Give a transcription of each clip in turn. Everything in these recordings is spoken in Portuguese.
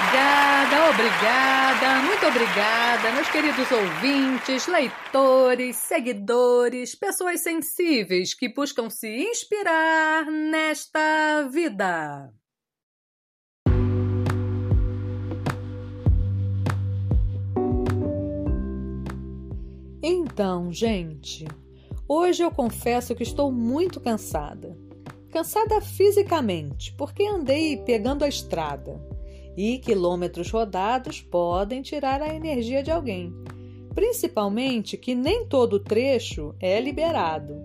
Obrigada, obrigada, muito obrigada, meus queridos ouvintes, leitores, seguidores, pessoas sensíveis que buscam se inspirar nesta vida. Então, gente, hoje eu confesso que estou muito cansada. Cansada fisicamente, porque andei pegando a estrada. E quilômetros rodados podem tirar a energia de alguém. Principalmente que nem todo trecho é liberado.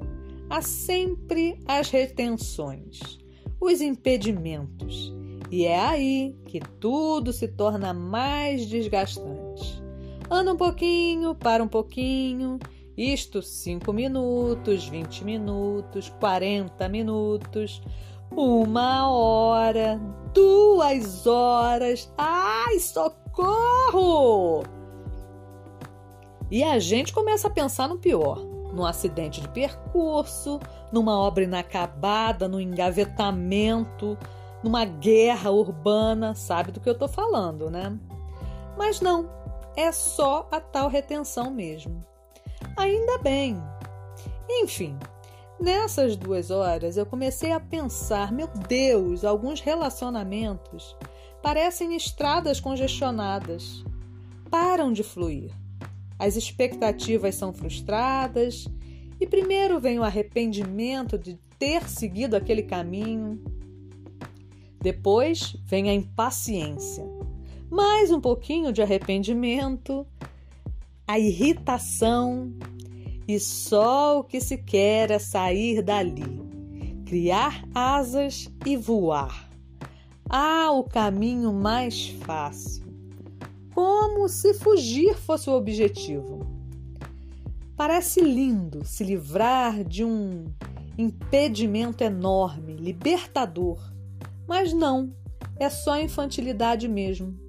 Há sempre as retenções, os impedimentos. E é aí que tudo se torna mais desgastante. Anda um pouquinho, para um pouquinho isto 5 minutos, 20 minutos, 40 minutos, uma hora, duas horas. Ai, socorro! E a gente começa a pensar no pior: num acidente de percurso, numa obra inacabada, no engavetamento, numa guerra urbana. Sabe do que eu estou falando, né? Mas não, é só a tal retenção mesmo. Ainda bem. Enfim, nessas duas horas eu comecei a pensar: meu Deus, alguns relacionamentos parecem estradas congestionadas, param de fluir. As expectativas são frustradas e primeiro vem o arrependimento de ter seguido aquele caminho. Depois vem a impaciência, mais um pouquinho de arrependimento a irritação e só o que se quer é sair dali, criar asas e voar. Ah, o caminho mais fácil. Como se fugir fosse o objetivo. Parece lindo se livrar de um impedimento enorme, libertador, mas não, é só infantilidade mesmo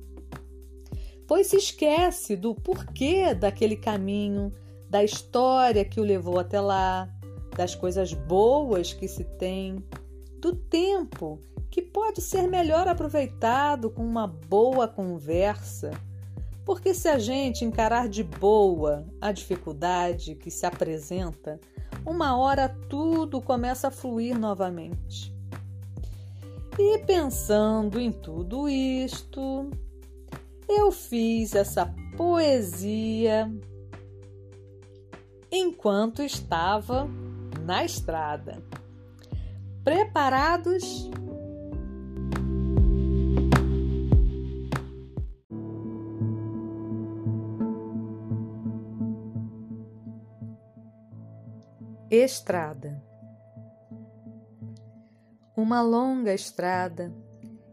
pois se esquece do porquê daquele caminho, da história que o levou até lá, das coisas boas que se tem, do tempo que pode ser melhor aproveitado com uma boa conversa. Porque se a gente encarar de boa a dificuldade que se apresenta, uma hora tudo começa a fluir novamente. E pensando em tudo isto, eu fiz essa poesia enquanto estava na estrada. Preparados? Estrada. Uma longa estrada,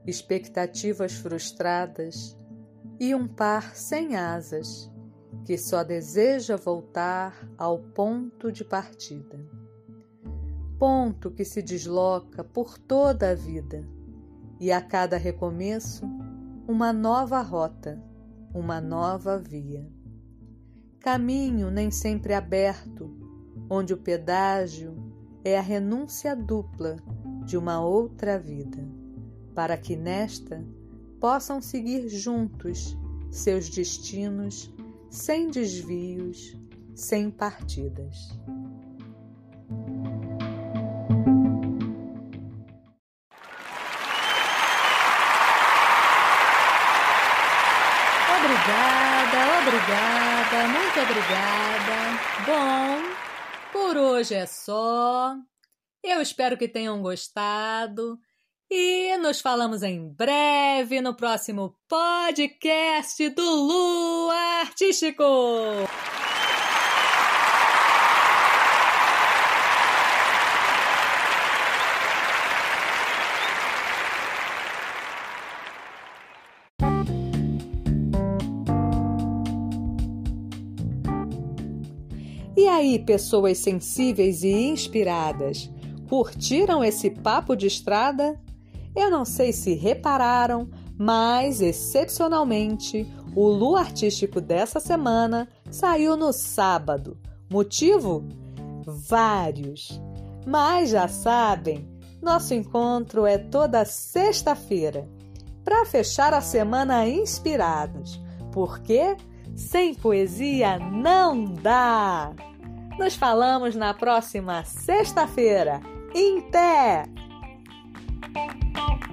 expectativas frustradas, e um par sem asas, que só deseja voltar ao ponto de partida. Ponto que se desloca por toda a vida, e a cada recomeço, uma nova rota, uma nova via. Caminho nem sempre aberto, onde o pedágio é a renúncia dupla de uma outra vida, para que nesta possam seguir juntos seus destinos sem desvios, sem partidas. Obrigada, obrigada, muito obrigada. Bom, por hoje é só. Eu espero que tenham gostado. E nos falamos em breve no próximo podcast do Lu Artístico. E aí, pessoas sensíveis e inspiradas, curtiram esse papo de estrada? Eu não sei se repararam, mas excepcionalmente o Lu Artístico dessa semana saiu no sábado. Motivo? Vários. Mas já sabem, nosso encontro é toda sexta-feira. para fechar a semana inspirados, porque sem poesia não dá! Nos falamos na próxima sexta-feira. Em pé! Thank you.